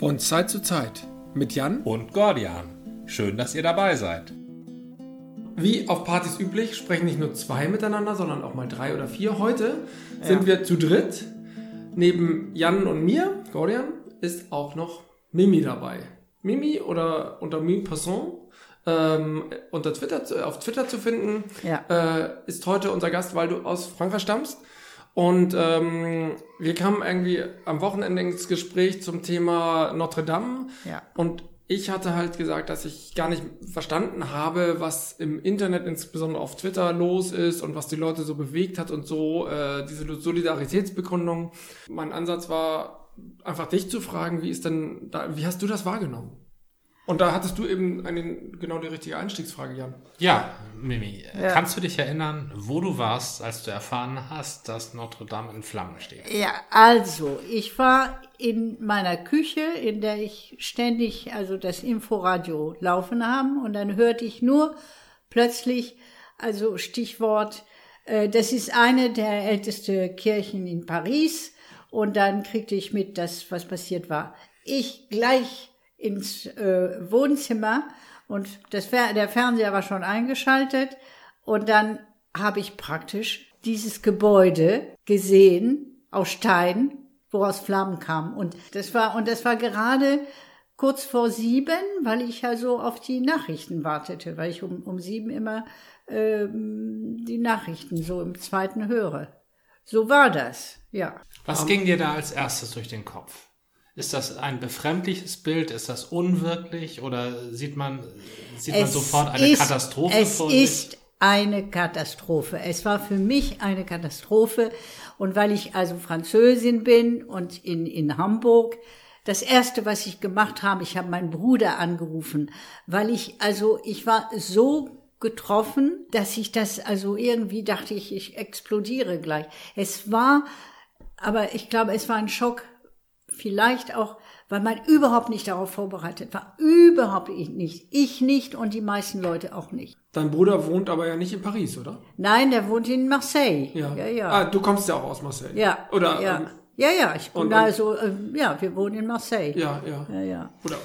Von Zeit zu Zeit mit Jan und Gordian. Schön, dass ihr dabei seid. Wie auf Partys üblich sprechen nicht nur zwei miteinander, sondern auch mal drei oder vier. Heute sind wir zu dritt. Neben Jan und mir, Gordian, ist auch noch Mimi dabei. Mimi oder unter Mimi Passon ähm, unter Twitter, auf Twitter zu finden, Ja. äh, ist heute unser Gast, weil du aus Frankreich stammst. Und ähm, wir kamen irgendwie am Wochenende ins Gespräch zum Thema Notre Dame. Ja. Und ich hatte halt gesagt, dass ich gar nicht verstanden habe, was im Internet, insbesondere auf Twitter, los ist und was die Leute so bewegt hat und so, äh, diese Solidaritätsbekundung. Mein Ansatz war, einfach dich zu fragen, wie ist denn da, wie hast du das wahrgenommen? Und da hattest du eben eine, genau die richtige Einstiegsfrage, Jan. Ja, Mimi, Ja. kannst du dich erinnern, wo du warst, als du erfahren hast, dass Notre Dame in Flammen steht? Ja, also, ich war in meiner Küche, in der ich ständig also das Inforadio laufen haben und dann hörte ich nur plötzlich, also Stichwort, äh, das ist eine der älteste Kirchen in Paris und dann kriegte ich mit, dass was passiert war. Ich gleich ins äh, Wohnzimmer und das, der Fernseher war schon eingeschaltet und dann habe ich praktisch dieses Gebäude gesehen aus Stein, woraus Flammen kamen. Und das war, und das war gerade kurz vor sieben, weil ich ja so auf die Nachrichten wartete, weil ich um, um sieben immer ähm, die Nachrichten so im zweiten höre. So war das, ja. Was ging dir da als erstes durch den Kopf? Ist das ein befremdliches Bild? Ist das unwirklich? Oder sieht man, sieht man sofort eine ist, Katastrophe Es vor sich? ist eine Katastrophe. Es war für mich eine Katastrophe. Und weil ich also Französin bin und in, in Hamburg, das erste, was ich gemacht habe, ich habe meinen Bruder angerufen, weil ich, also, ich war so getroffen, dass ich das, also irgendwie dachte ich, ich explodiere gleich. Es war, aber ich glaube, es war ein Schock, vielleicht auch, weil man überhaupt nicht darauf vorbereitet war. Überhaupt nicht. Ich nicht und die meisten Leute auch nicht. Dein Bruder wohnt aber ja nicht in Paris, oder? Nein, der wohnt in Marseille. Ja, ja. Ah, du kommst ja auch aus Marseille. ja. Oder, ja. ähm, ja, ja, ich bin und- also, äh, ja, wir wohnen in Marseille. ja, ja. Ja, ja. Oder,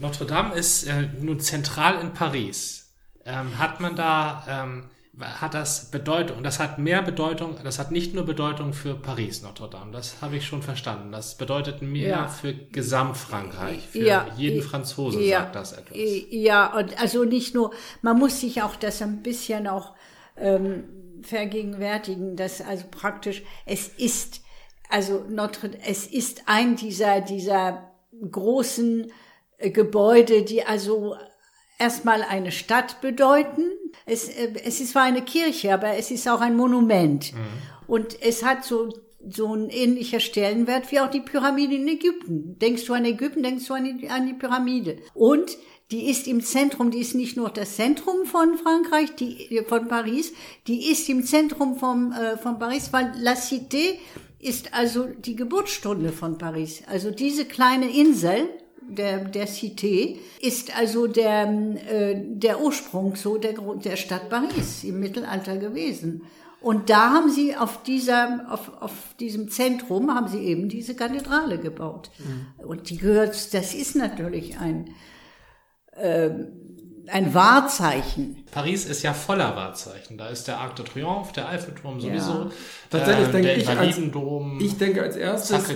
Notre Dame ist äh, nun zentral in Paris. Ähm, hat man da, ähm, hat das Bedeutung, das hat mehr Bedeutung, das hat nicht nur Bedeutung für Paris, Notre Dame, das habe ich schon verstanden. Das bedeutet mehr Ja. für Gesamtfrankreich, für Ja. jeden Franzosen ja, sagt das etwas. Ja, und also nicht nur, man muss sich auch das ein bisschen auch ähm, vergegenwärtigen, dass also praktisch es ist, also Notre, es ist ein dieser dieser großen äh, Gebäude, die also erstmal eine Stadt bedeuten. Es, äh, es ist zwar eine Kirche, aber es ist auch ein Monument. Und es hat so, so ein ähnlicher Stellenwert wie auch die Pyramide in Ägypten. Denkst du an Ägypten, denkst du an die, an die Pyramide. Und die ist im Zentrum, die ist nicht nur das Zentrum von Frankreich, die, von Paris, die ist im Zentrum vom, äh, von Paris, weil La Cité ist also die Geburtsstunde von Paris. Also diese kleine Insel, der, der Cité, ist also der, äh, der Ursprung so der, Grund- der Stadt Paris im Mittelalter gewesen. Und da haben sie auf dieser, auf, auf diesem Zentrum haben sie eben diese Kathedrale gebaut. Und die gehört, das ist natürlich ein, ähm, ein Wahrzeichen. Paris ist ja voller Wahrzeichen. Da ist der Arc de Triomphe, der Eiffelturm sowieso. Tatsächlich ähm, denke der ich als- ich denke als erstes,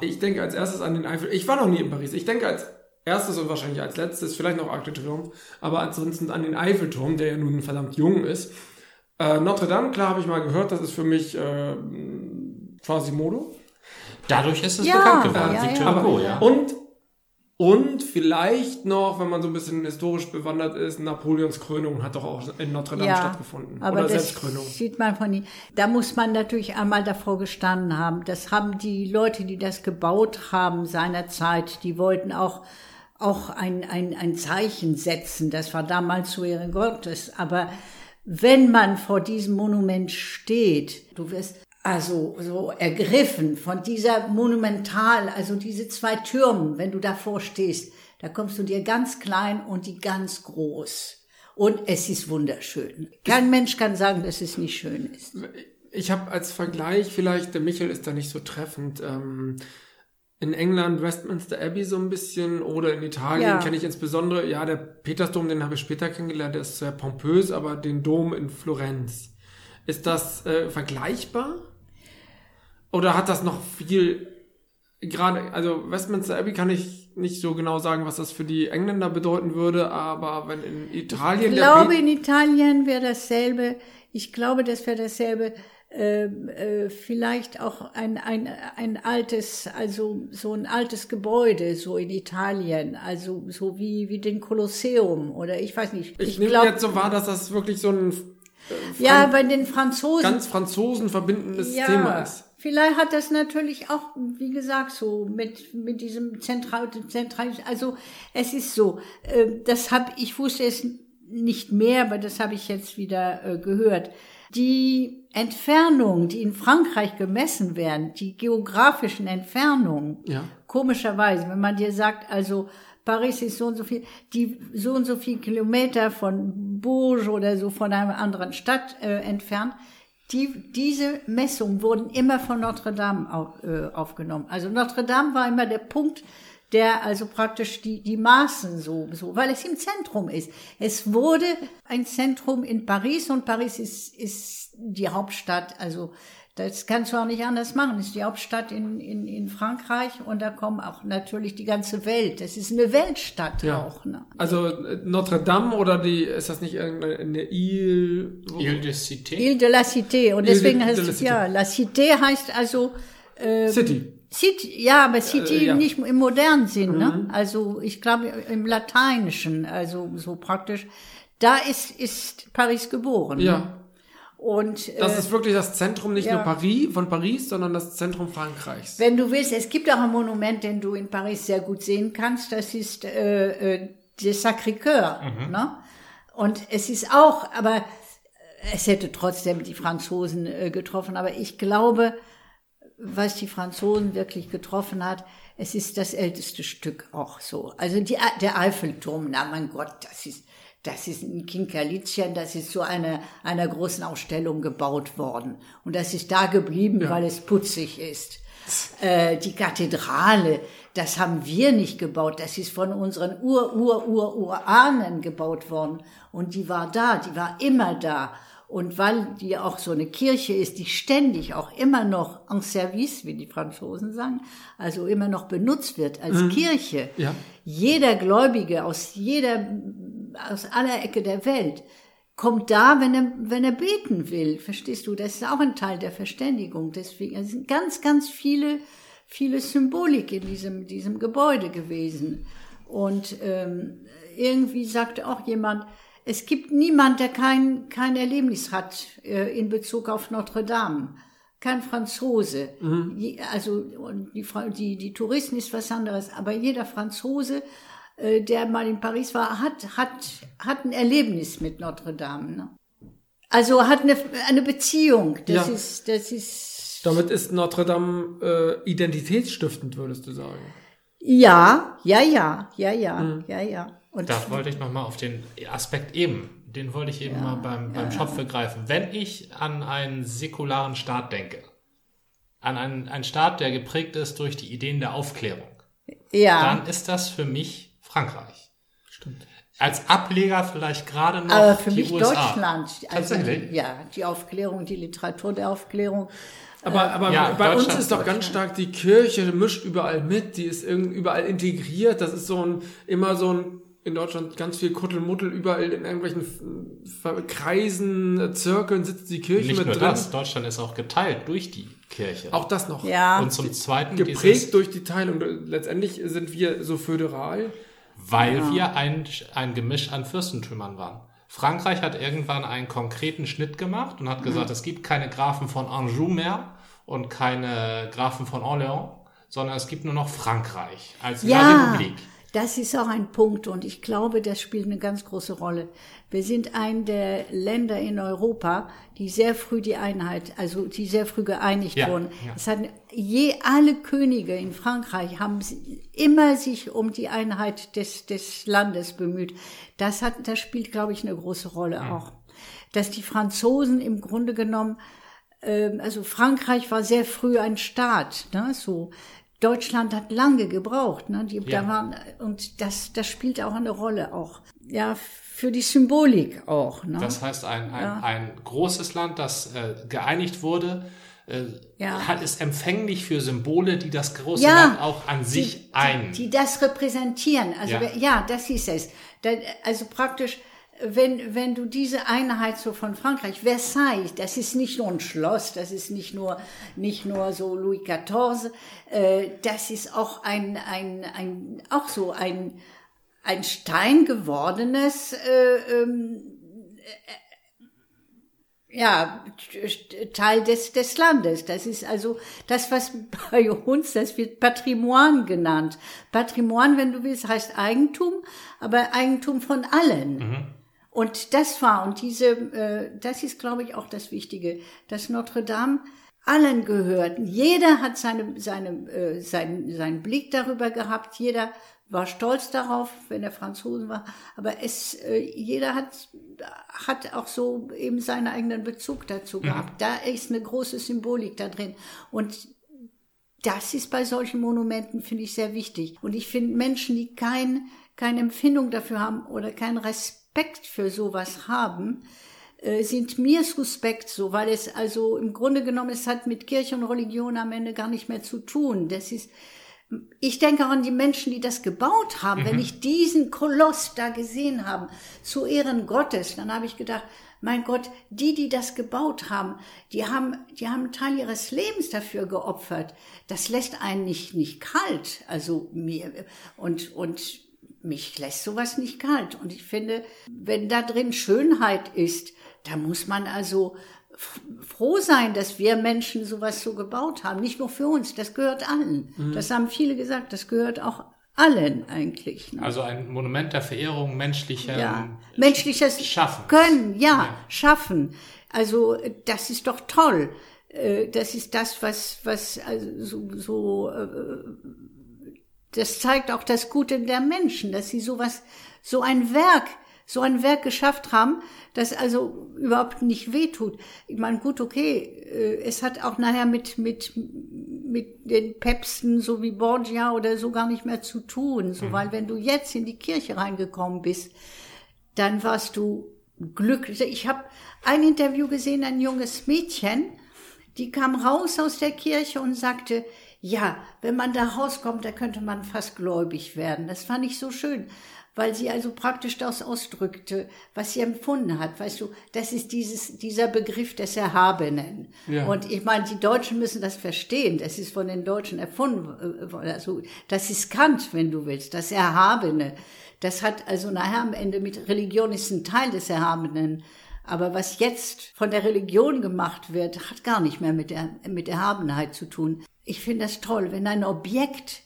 ich denke als erstes an den Eiffel. Ich war noch nie in Paris. Ich denke als erstes und wahrscheinlich als letztes, vielleicht noch Arc de Triomphe, aber ansonsten an den Eiffelturm, der ja nun verdammt jung ist. Äh, Notre Dame, klar habe ich mal gehört, das ist für mich äh, Quasimodo. Dadurch ist es Ja, bekannt geworden. ja, ja. Aber- ja. Und, und vielleicht noch, wenn man so ein bisschen historisch bewandert ist, Napoleons Krönung hat doch auch in Notre Dame stattgefunden. Aber Oder das Selbstkrönung. sieht man von ihm. Da muss man natürlich einmal davor gestanden haben. Das haben die Leute, die das gebaut haben seinerzeit, die wollten auch auch ein, ein, ein Zeichen setzen. Das war damals zu Ehren Gottes. Aber wenn man vor diesem Monument steht, du wirst also so ergriffen von dieser Monumental, also diese zwei Türmen, wenn du davor stehst, da kommst du dir ganz klein und die ganz groß. Und es ist wunderschön. Kein Mensch kann sagen, dass es nicht schön ist. Ich habe als Vergleich, vielleicht, der Michel ist da nicht so treffend, ähm, in England Westminster Abbey so ein bisschen oder in Italien Ja. kenne ich insbesondere, ja, der Petersdom, den habe ich später kennengelernt, der ist sehr pompös, aber den Dom in Florenz. Ist das äh, vergleichbar? Oder hat das noch viel, gerade, also Westminster Abbey kann ich nicht so genau sagen, was das für die Engländer bedeuten würde, aber wenn in Italien Ich glaube, in Italien wäre dasselbe. Ich glaube, das wäre dasselbe. Äh, äh, vielleicht auch ein, ein, ein altes, also so ein altes Gebäude, so in Italien, also so wie, wie den Kolosseum oder ich weiß nicht. ich, Ich, nehme glaube, jetzt so wahr, dass das wirklich so ein ja, bei den Franzosen ganz Franzosen verbindendes Thema ist. Vielleicht hat das natürlich auch, wie gesagt, so mit mit diesem zentral, zentral also es ist so, äh, das habe ich wusste es nicht mehr, aber das habe ich jetzt wieder äh, gehört. Die Entfernungen, die in Frankreich gemessen werden, die geografischen Entfernungen, Ja. komischerweise, wenn man dir sagt, also Paris ist so und so viel, die so und so viel Kilometer von Bourges oder so von einer anderen Stadt äh, entfernt, die, diese Messungen wurden immer von Notre Dame auf, äh, aufgenommen. Also Notre Dame war immer der Punkt, der also praktisch die, die Maßen so, so, weil es im Zentrum ist. Es wurde ein Zentrum in Paris und Paris ist, ist die Hauptstadt, also das kannst du auch nicht anders machen. Das ist die Hauptstadt in, in, in Frankreich und da kommen auch natürlich die ganze Welt. Das ist eine Weltstadt Ja. auch. Ne? Also äh, Notre Dame oder die, ist das nicht irgendeine Ile? Ile de Cité. Ile de la Cité. Und Ile deswegen de- heißt es, ja, la Cité heißt also, City. City, ja, aber City Äh, ja. nicht im modernen Sinn, ne? Also ich glaube im Lateinischen, also so praktisch. Da ist, ist Paris geboren. Ne? Und Das äh, ist wirklich das Zentrum nicht ja. nur Paris, von Paris, sondern das Zentrum Frankreichs. wenn du willst, es gibt auch ein Monument, den du in Paris sehr gut sehen kannst. Das ist äh, äh, der Sacré-Cœur. Ne? Und es ist auch, aber es hätte trotzdem die Franzosen äh, getroffen. Aber ich glaube, was die Franzosen wirklich getroffen hat, es ist das älteste Stück auch so. Also die, der Eiffelturm, na mein Gott, das ist, das ist ein Kinkerlitzchen, das ist so eine, einer großen Ausstellung gebaut worden. Und das ist da geblieben, weil es putzig ist. Äh, die Kathedrale, das haben wir nicht gebaut, das ist von unseren Ur, Ur, Ur, Urahnen gebaut worden. Und die war da, die war immer da. Und weil die auch so eine Kirche ist, die ständig auch immer noch en service, wie die Franzosen sagen, also immer noch benutzt wird als Kirche. Ja. Jeder Gläubige aus jeder, aus aller Ecke der Welt kommt da, wenn er, wenn er beten will. Verstehst du? Das ist auch ein Teil der Verständigung. Deswegen es sind ganz, ganz viele, viele Symbolik in diesem, diesem Gebäude gewesen. Und ähm, irgendwie sagte auch jemand, es gibt niemand, der kein, kein Erlebnis hat äh, in Bezug auf Notre Dame. Kein Franzose. Je, also und die, die, die Touristen ist was anderes, aber jeder Franzose, der mal in Paris war, hat, hat, hat ein Erlebnis mit Notre Dame. Ne? Also hat eine, eine Beziehung. Das Ja. ist, das ist Damit ist Notre Dame äh, identitätsstiftend, würdest du sagen. ja, ja, ja, ja, ja, ja, ja. Und Da wollte ich nochmal auf den Aspekt eben, den wollte ich eben mal beim, beim Schopf greifen. Wenn ich an einen säkularen Staat denke, an einen, einen Staat, der geprägt ist durch die Ideen der Aufklärung, ja. dann ist das für mich Frankreich. Stimmt. Als Ableger vielleicht gerade noch Aber für die mich USA. Deutschland. Also, Tatsächlich? die, ja, die Aufklärung, die Literatur der Aufklärung. Aber, aber Ja, bei uns ist doch ganz stark die Kirche mischt überall mit, die ist irgendwie überall integriert. Das ist so ein, immer so ein, in Deutschland ganz viel Kuddelmuddel, überall in irgendwelchen Kreisen, äh, Zirkeln sitzt die Kirche Nicht mit nur drin. das, Deutschland ist auch geteilt durch die Kirche. Auch das noch. Ja. Und zum Zweiten Geprägt durch die Teilung. Letztendlich sind wir so föderal. Weil wir ein, ein Gemisch an Fürstentümern waren. Frankreich hat irgendwann einen konkreten Schnitt gemacht und Mhm. hat gesagt, es gibt keine Grafen von Anjou mehr und keine Grafen von Orléans, sondern es gibt nur noch Frankreich als Ja, Republik. Das ist auch ein Punkt und ich glaube, das spielt eine ganz große Rolle. Wir sind ein der Länder in Europa, die sehr früh die Einheit, also die sehr früh geeinigt Ja, wurden. ja. Es hat je alle Könige in Frankreich haben immer sich um die Einheit des des Landes bemüht. Das hat, das spielt, glaube ich, eine große Rolle auch, dass die Franzosen im Grunde genommen ähm, also Frankreich war sehr früh ein Staat, ne, so. Deutschland hat lange gebraucht, ne? Die, Ja. da waren, und das, das spielt auch eine Rolle auch. Ja, für die Symbolik auch, ne? Das heißt, ein, ein, Ja. ein großes Land, das äh, geeinigt wurde, äh, Ja. hat, ist empfänglich für Symbole, die das große Ja. Land auch an sich die, ein. Die, die das repräsentieren. Also Ja. ja, das ist es. Da, also praktisch, wenn, wenn du diese Einheit so von Frankreich, Versailles, das ist nicht nur ein Schloss, das ist nicht nur, nicht nur so Louis XIV, äh, das ist auch ein, ein, ein, auch so ein, ein Stein gewordenes, äh, ähm, ja, Teil des, des Landes. Das ist also das, was bei uns, das wird Patrimoine genannt. Patrimoine, wenn du willst, heißt Eigentum, aber Eigentum von allen. Und das war, und diese, äh, das ist, glaube ich, auch das Wichtige, dass Notre Dame allen gehört. Jeder hat seine, seine, äh, seinen, seinen Blick darüber gehabt. Jeder war stolz darauf, wenn er Franzosen war. Aber es, äh, jeder hat, hat auch so eben seinen eigenen Bezug dazu gehabt. Da ist eine große Symbolik da drin. Und das ist bei solchen Monumenten, finde ich, sehr wichtig. Und ich finde, Menschen, die kein, keine Empfindung dafür haben oder keinen Respekt für sowas haben, äh, sind mir suspekt so, weil es also im Grunde genommen, es hat mit Kirche und Religion am Ende gar nicht mehr zu tun. Das ist, ich denke auch an die Menschen, die das gebaut haben. Wenn ich diesen Koloss da gesehen habe, zu Ehren Gottes, dann habe ich gedacht, mein Gott, die, die das gebaut haben, die haben, die haben einen Teil ihres Lebens dafür geopfert. Das lässt einen nicht, nicht kalt. Also mir, und, und mich lässt sowas nicht kalt. Und ich finde, wenn da drin Schönheit ist, da muss man also froh sein, dass wir Menschen sowas so gebaut haben. Nicht nur für uns, das gehört allen. Das haben viele gesagt, das gehört auch allen eigentlich. Ne? Also ein Monument der Verehrung menschlicher ja, menschliches Schaffen. Können, ja, Ja. schaffen. Also das ist doch toll. Äh, Das ist das, was was also so, so äh, das zeigt auch das Gute der Menschen, dass sie sowas, so ein Werk, so ein Werk geschafft haben, das also überhaupt nicht wehtut. Ich meine, gut, okay, äh, es hat auch nachher mit, mit, mit den Päpsten, so wie Borgia oder so gar nicht mehr zu tun, so, weil wenn du jetzt in die Kirche reingekommen bist, dann warst du glücklich. Ich habe ein Interview gesehen, ein junges Mädchen, die kam raus aus der Kirche und sagte, ja, wenn man da rauskommt, da könnte man fast gläubig werden. Das fand ich so schön, weil sie also praktisch das ausdrückte, was sie empfunden hat. Weißt du, das ist dieses, dieser Begriff des Erhabenen. Ja. Und ich meine, die Deutschen müssen das verstehen. Das ist von den Deutschen erfunden. äh, worden. Also, das ist Kant, wenn du willst, das Erhabene. Das hat also nachher am Ende mit Religion ist ein Teil des Erhabenen. Aber was jetzt von der Religion gemacht wird, hat gar nicht mehr mit der, mit Erhabenheit zu tun. Ich finde das toll, wenn ein Objekt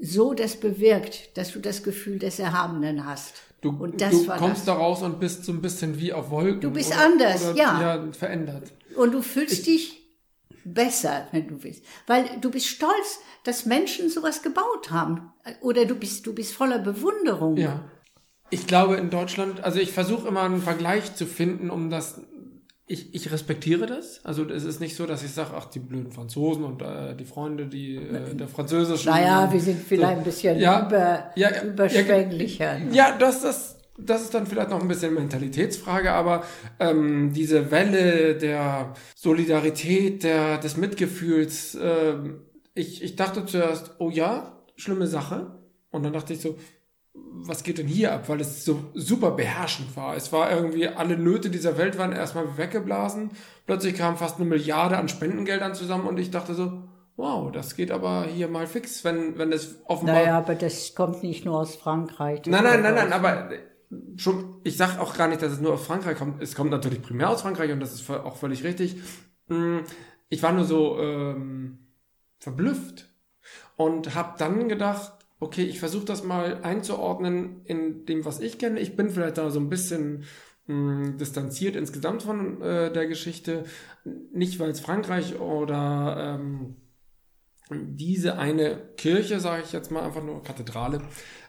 so das bewirkt, dass du das Gefühl des Erhabenen hast. Du, und das du war kommst das. da raus und bist so ein bisschen wie auf Wolken. Du bist oder, anders, oder, ja. Ja, verändert. Und du fühlst dich besser, wenn du willst. Weil du bist stolz, dass Menschen sowas gebaut haben. Oder du bist, du bist voller Bewunderung. Ja. Ich glaube in Deutschland, also ich versuche immer einen Vergleich zu finden, um das. Ich, ich respektiere das. Also es ist nicht so, dass ich sage, ach, die blöden Franzosen und äh, die Freunde, die äh, der französischen. Naja, wir sind vielleicht so. ein bisschen Ja, über, ja, ja, überschwänglicher. Ja, das, das, das ist dann vielleicht noch ein bisschen Mentalitätsfrage, aber ähm, diese Welle der Solidarität, der, des Mitgefühls, ähm, ich, ich dachte zuerst, oh ja, schlimme Sache. Und dann dachte ich so, was geht denn hier ab? Weil es so super beherrschend war. Es war irgendwie, alle Nöte dieser Welt waren erstmal weggeblasen. Plötzlich kam fast eine Milliarde an Spendengeldern zusammen und ich dachte so, wow, das geht aber hier mal fix, wenn, wenn es offenbar Naja, aber das kommt nicht nur aus Frankreich. Nein, nein, nein, nein, aber schon, ich sag auch gar nicht, dass es nur aus Frankreich kommt. Es kommt natürlich primär aus Frankreich und das ist auch völlig richtig. Mm, Ich war nur so ähm, verblüfft und habe dann gedacht, okay, ich versuche das mal einzuordnen in dem, was ich kenne. Ich bin vielleicht da so ein bisschen mh, distanziert insgesamt von äh, der Geschichte. Nicht, weil es Frankreich oder ähm, diese eine Kirche, sage ich jetzt mal einfach nur Kathedrale,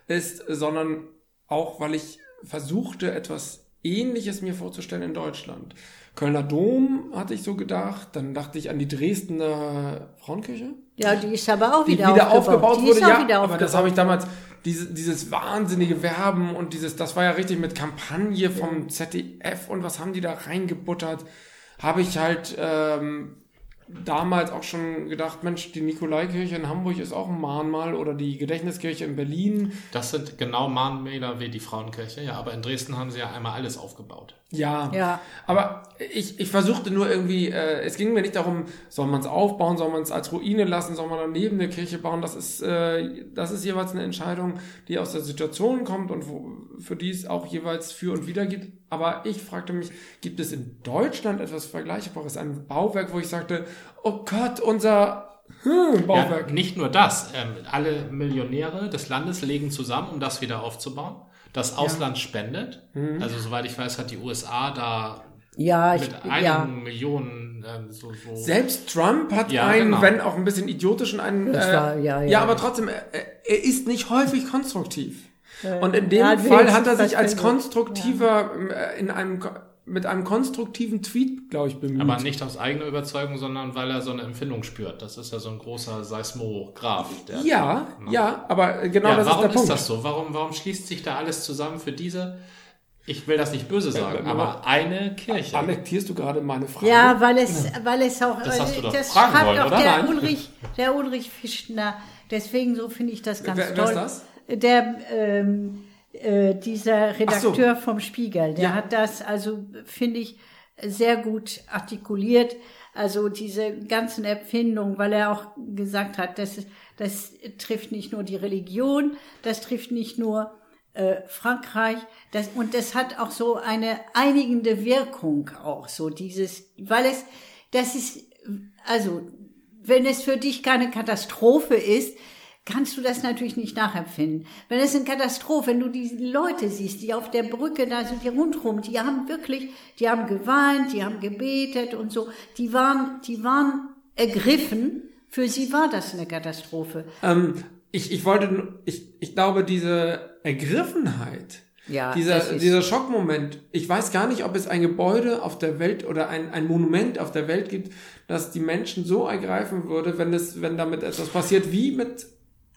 ist, sondern auch, weil ich versuchte, etwas Ähnliches mir vorzustellen in Deutschland. Kölner Dom hatte ich so gedacht, dann dachte ich an die Dresdner Frauenkirche. Ja, die ist aber auch Die wieder, wieder, aufgebaut, Die wurde, ist auch ja, wieder aber das aufgebaut. habe ich damals, diese, dieses wahnsinnige Werben und dieses, das war ja richtig mit Kampagne vom ZDF und was haben die da reingebuttert, habe ich halt ähm, damals auch schon gedacht, Mensch, die Nikolaikirche in Hamburg ist auch ein Mahnmal oder die Gedächtniskirche in Berlin. Das sind genau Mahnmäler wie die Frauenkirche, ja, aber in Dresden haben sie ja einmal alles aufgebaut. Ja, Ja. aber ich, ich versuchte nur irgendwie, äh, es ging mir nicht darum, soll man es aufbauen, soll man es als Ruine lassen, soll man daneben eine Kirche bauen. Das ist, äh, das ist jeweils eine Entscheidung, die aus der Situation kommt und wo, für die es auch jeweils für und wider gibt. Aber ich fragte mich, gibt es in Deutschland etwas Vergleichbares, ein Bauwerk, wo ich sagte, oh Gott, unser hm, Bauwerk. Ja, nicht nur das, ähm, alle Millionäre des Landes legen zusammen, um das wieder aufzubauen. Das Ausland spendet. Mhm. Also soweit ich weiß, hat die USA da Ja, ich, mit einigen ja. Millionen ähm, so, so Selbst Trump hat Ja, einen, genau. wenn auch ein bisschen idiotischen, einen. Das war- ja, ja. ja, aber trotzdem, er, er ist nicht häufig konstruktiv. Und in dem Fall hat er sich als konstruktiver, äh, in einem, mit einem konstruktiven Tweet, glaube ich, bemüht. Aber nicht aus eigener Überzeugung, sondern weil er so eine Empfindung spürt. Das ist ja so ein großer Seismograph. Der ja, ja, aber äh, genau ja, das ist warum der ist, Punkt. das so? Warum, warum schließt sich da alles zusammen für diese, ich will das nicht böse sagen, Ja, aber eine Kirche? Annektierst du gerade meine Frage? Ja, weil es, weil es auch, Das hast du doch das fragen schreibt wollen, auch oder? der Nein. Ulrich, der Ulrich Fischner. Deswegen so finde ich das ganz Wer- wer toll. ist das? Der, ähm, äh, dieser Redakteur vom Spiegel, der Ja. hat das, also finde ich, sehr gut artikuliert. Also diese ganzen Empfindungen, weil er auch gesagt hat, das, ist- das trifft nicht nur die Religion, das trifft nicht nur äh, Frankreich, das, und das hat auch so eine einigende Wirkung auch, so dieses, weil es, das ist, also, wenn es für dich keine Katastrophe ist, kannst du das natürlich nicht nachempfinden. Wenn es eine Katastrophe, wenn du diese Leute siehst, die auf der Brücke da sind, die rundherum, die haben wirklich, die haben geweint, die haben gebetet und so, die waren, die waren ergriffen, für sie war das eine Katastrophe. Ähm, ich, ich wollte, ich, ich glaube, diese Ergriffenheit, Ja, dieser, dieser Schockmoment, ich weiß gar nicht, ob es ein Gebäude auf der Welt oder ein, ein Monument auf der Welt gibt, das die Menschen so ergreifen würde, wenn es, wenn damit etwas passiert, wie mit,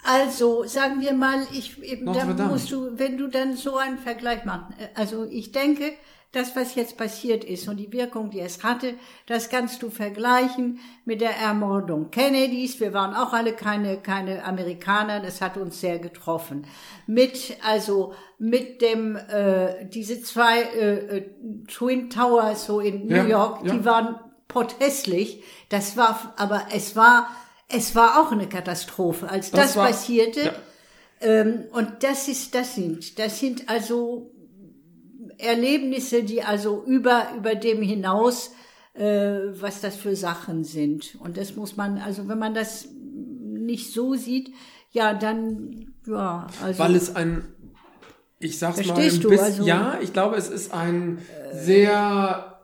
Also, sagen wir mal, ich, eben, da musst du, wenn du dann so einen Vergleich machst, äh, also ich denke, das, was jetzt passiert ist und die Wirkung, die es hatte, das kannst du vergleichen mit der Ermordung Kennedys. Wir waren auch alle keine, keine Amerikaner, das hat uns sehr getroffen. Mit, also, mit dem, äh, diese zwei äh, äh, Twin Towers so in New Ja, York, ja. die waren pothässlich. Das war, aber es war, es war auch eine Katastrophe, als das, Das war- passierte. ja. Ähm, und das ist, das sind, das sind also Erlebnisse, die also über, über dem hinaus, äh, was das für Sachen sind. Und das muss man, also wenn man das nicht so sieht, ja, dann, ja, also. weil es ein, ich sag's mal, ein du, bisschen, also- ja, ich glaube, es ist ein sehr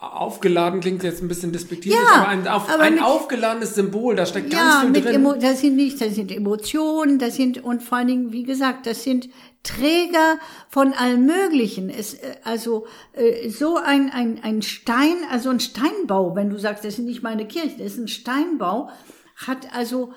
aufgeladen, klingt jetzt ein bisschen despektierlich, Ja, aber ein, auf, aber ein mit- aufgeladenes Symbol, da steckt ganz ja, viel mit drin. Emo das sind nicht, das sind Emotionen, das sind und vor allen Dingen, wie gesagt, das sind Träger von allem Möglichen. Es, äh, also äh, so ein, ein, ein Stein, also ein Steinbau, wenn du sagst, das ist nicht meine Kirche, das ist ein Steinbau, hat also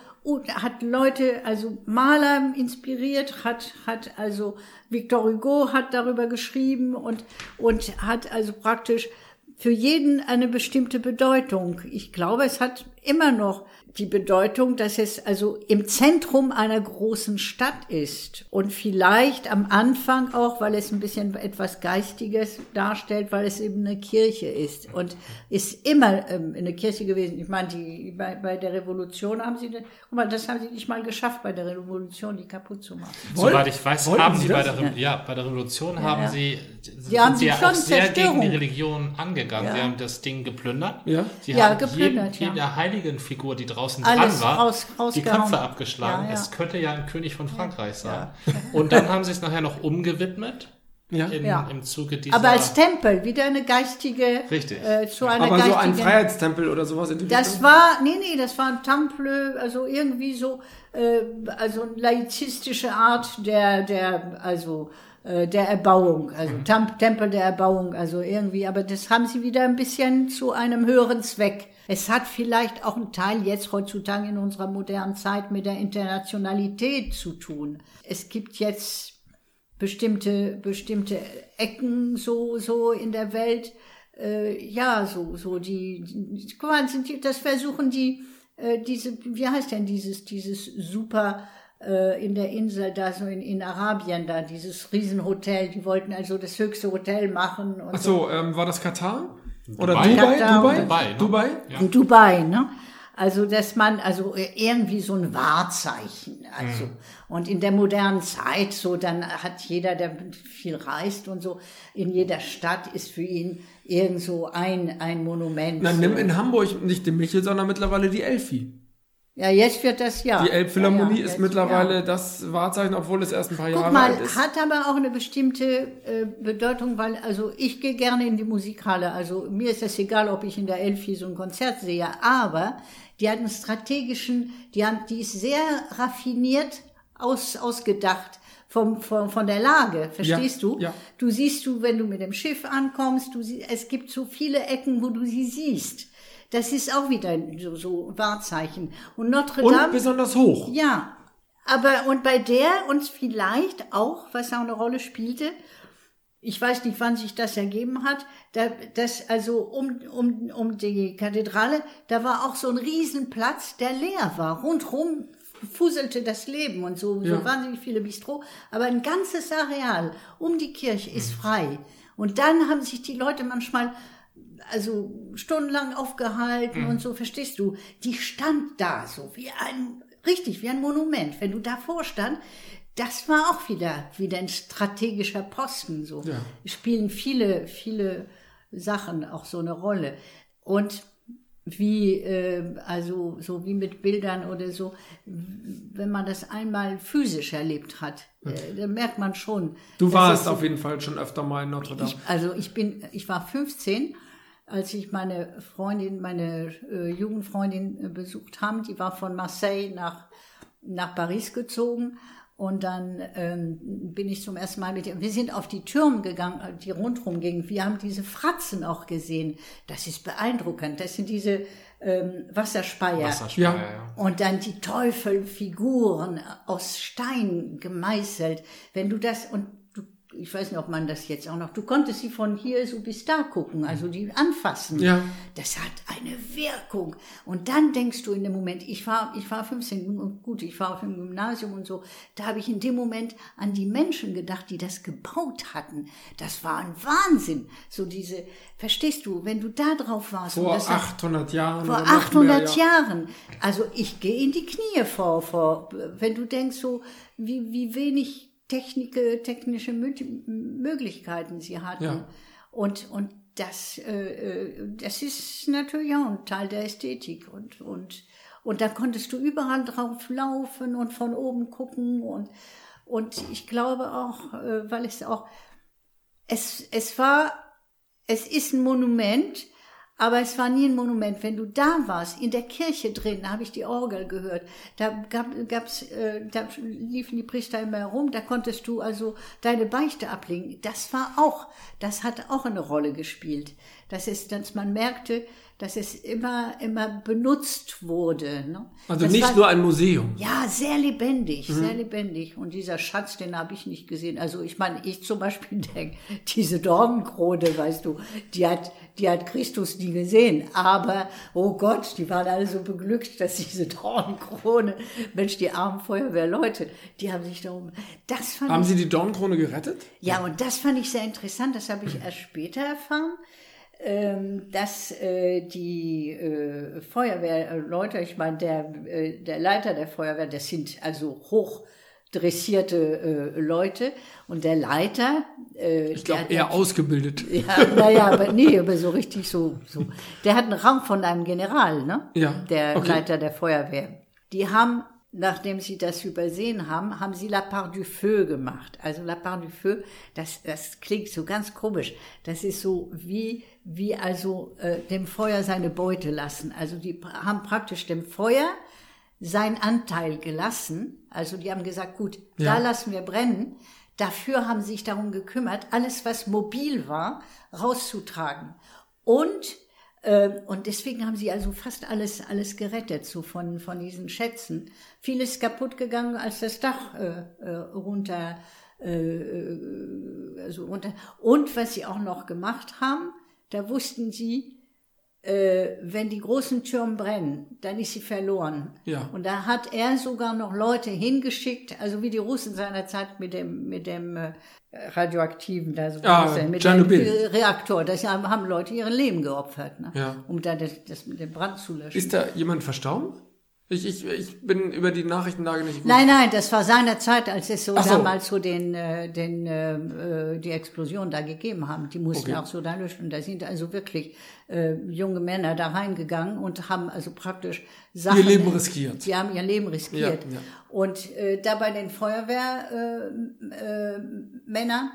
hat Leute, also Maler inspiriert, hat, hat also Victor Hugo hat darüber geschrieben und, und hat also praktisch für jeden eine bestimmte Bedeutung. Ich glaube, es hat immer noch die Bedeutung, dass es also im Zentrum einer großen Stadt ist und vielleicht am Anfang auch, weil es ein bisschen etwas Geistiges darstellt, weil es eben eine Kirche ist und ist immer ähm, eine Kirche gewesen. Ich meine, die, bei, bei der Revolution haben sie, guck mal, das haben sie nicht mal geschafft, bei der Revolution die kaputt zu machen. Soweit ich weiß, Wollten haben Sie sie bei das? der, Re ja, bei der Revolution haben ja. sie, Sie haben sie ja schon auch sehr Zerstörung. gegen die Religion angegangen. Ja. Sie haben das Ding geplündert. Ja. Sie Ja, haben geplündert, jeden, ja. jeder heiligen Figur, die draußen Alles dran war, raus- die. Köpfe abgeschlagen. Ja, ja. Es könnte ja ein König von Frankreich sein. Und dann haben sie es nachher noch umgewidmet ja. in, Ja. im Zuge dieser... Aber als Tempel, wieder eine geistige, Richtig. äh, zu einer Aber so ein Freiheitstempel oder sowas in die Das Richtung? war, nee, nee, das war ein Temple, also irgendwie so, äh, also eine laizistische Art der, der, also äh, der Erbauung, also Tem Tempel der Erbauung, also irgendwie, aber das haben sie wieder ein bisschen zu einem höheren Zweck. Es hat vielleicht auch einen Teil jetzt heutzutage in unserer modernen Zeit mit der Internationalität zu tun. Es gibt jetzt bestimmte, bestimmte Ecken so, so in der Welt, äh, ja, so, so die, die, guck mal, das versuchen die, äh, diese, wie heißt denn dieses, dieses super, äh, in der Insel da so in, in Arabien da, dieses Riesenhotel, die wollten also das höchste Hotel machen. Und Ach so, ähm, war das Katar? Oder Dubai? Dubai? Katar Dubai? Dubai, ne? Dubai? Ja. in Dubai, ne? Also, dass man, also irgendwie so ein Wahrzeichen, also. Und in der modernen Zeit, so, dann hat jeder, der viel reist und so, in jeder Stadt ist für ihn irgend so ein, ein Monument. So. nimm in Hamburg nicht den Michel, sondern mittlerweile die Elfi. ja, jetzt wird das ja. Die Elbphilharmonie ja, ja, ist jetzt, mittlerweile ja. das Wahrzeichen, obwohl es erst ein paar Guck Jahre mal, alt ist. hat aber auch eine bestimmte äh, Bedeutung, weil also ich gehe gerne in die Musikhalle. Also mir ist es egal, ob ich in der Elfi so ein Konzert sehe, aber die hat einen strategischen, die, haben, die ist sehr raffiniert aus, ausgedacht vom, vom, von der Lage, verstehst Ja, du? ja. Du siehst du, wenn du mit dem Schiff ankommst, du sie, es gibt so viele Ecken, wo du sie siehst. Das ist auch wieder so, so Wahrzeichen. Und Notre Dame. Und besonders hoch. Ja, aber und bei der uns vielleicht auch, was auch eine Rolle spielte, ich weiß nicht, wann sich das ergeben hat, da, das also um, um, um die Kathedrale, da war auch so ein Riesenplatz, der leer war. Rundrum fuselte das Leben und so, so Ja. wahnsinnig viele Bistro, aber ein ganzes Areal um die Kirche ist frei. Und dann haben sich die Leute manchmal also stundenlang aufgehalten und so, verstehst du? Die stand da so wie ein, richtig, wie ein Monument. Wenn du davor stand, das war auch wieder, wieder ein strategischer Posten, so. Ja. Spielen viele, viele Sachen auch so eine Rolle. Und wie, äh, also so wie mit Bildern oder so, wenn man das einmal physisch erlebt hat, äh, dann merkt man schon. Du warst so- auf jeden Fall schon öfter mal in Notre Dame. ich, also ich bin, ich war 15, als ich meine Freundin, meine äh, Jugendfreundin äh, besucht haben. Die war von Marseille nach, nach Paris gezogen. Und dann ähm, bin ich zum ersten Mal mit ihr. Wir sind auf die Türme gegangen, äh, die rundherum gingen. Wir haben diese Fratzen auch gesehen. Das ist beeindruckend. Das sind diese ähm, Wasserspeier. Wasserspeier, Ja. ja. Und dann die Teufelfiguren aus Stein gemeißelt. Wenn du das, und ich weiß nicht, ob man das jetzt auch noch, du konntest sie von hier so bis da gucken, also die anfassen. Ja. Das hat eine Wirkung. Und dann denkst du in dem Moment, ich war, ich war 15, und gut, ich war auf dem Gymnasium und so, da habe ich in dem Moment an die Menschen gedacht, die das gebaut hatten. Das war ein Wahnsinn. So diese, verstehst du, wenn du da drauf warst. und Vor das hat- 800 Jahren. vor oder noch 800 mehr, ja. Jahren. Also ich gehe in die Knie vor, vor, wenn du denkst so, wie, wie wenig Technik, technische Mö- Möglichkeiten sie hatten. Ja. Und, und das, äh, äh, das ist natürlich auch ein Teil der Ästhetik. Und, und, und da konntest du überall drauf laufen und von oben gucken. Und, und ich glaube auch, äh, weil es auch, es, es war, es ist ein Monument, aber es war nie ein Monument. Wenn du da warst, in der Kirche drin, da habe ich die Orgel gehört, da gab, gab's, äh, da liefen die Priester immer herum, da konntest du also deine Beichte ablegen. Das war auch, das hat auch eine Rolle gespielt. Das ist, dass man merkte, dass es immer, immer benutzt wurde. Ne? Also das nicht war- nur ein Museum. ja, sehr lebendig, Mhm. sehr lebendig. Und dieser Schatz, den habe ich nicht gesehen. Also ich meine, ich zum Beispiel denke, diese Dornenkrone, weißt du, die hat, die hat Christus nie gesehen. Aber, oh Gott, die waren alle so beglückt, dass diese Dornenkrone, Mensch, die armen Feuerwehrleute, die haben sich darum, das fand Haben ich, Sie die Dornkrone gerettet? ja, und das fand ich sehr interessant, das habe ich erst später erfahren, ähm, dass äh, die äh, Feuerwehrleute, ich meine, der, äh, der Leiter der Feuerwehr, das sind also hoch dressierte äh, Leute und der Leiter, äh, Ich glaube, eher ausgebildet. ja, naja, aber nee, aber so richtig so, so. Der hat einen Rang von einem General, ne? Ja, Der okay. Leiter der Feuerwehr. Die haben, nachdem sie das übersehen haben, haben sie La Part du Feu gemacht. Also La Part du Feu, das, das klingt so ganz komisch. Das ist so wie, wie also äh, dem Feuer seine Beute lassen. Also die haben praktisch dem Feuer seinen Anteil gelassen. Also die haben gesagt, gut, Ja. da lassen wir brennen. Dafür haben sie sich darum gekümmert, alles, was mobil war, rauszutragen. Und äh, und deswegen haben sie also fast alles, alles gerettet, so von, von diesen Schätzen. Vieles kaputt gegangen, als das Dach äh, äh, runter, äh, also runter. Und was sie auch noch gemacht haben, da wussten sie, äh, wenn die großen Türme brennen, dann ist sie verloren. Ja. Und da hat er sogar noch Leute hingeschickt, also wie die Russen seinerzeit mit dem, mit dem äh, radioaktiven, da so Ah, denn, mit Tschernobyl. dem Reaktor, das haben, Leute ihr Leben geopfert, ne? Ja. um da das, das mit dem Brand zu löschen. Ist da jemand verstorben? Ich, ich, ich bin über die Nachrichtenlage nicht gut. Nein, nein, das war seinerzeit, als es so so. damals so den, äh, den, äh, äh, die Explosion da gegeben haben. Die mussten Okay. auch so da löschen. Da sind also wirklich äh, junge Männer da reingegangen und haben also praktisch Sachen. Ihr Leben riskiert. Die haben ihr Leben riskiert. Ja, ja. Und äh, da bei den Feuerwehrmännern, äh, Männern,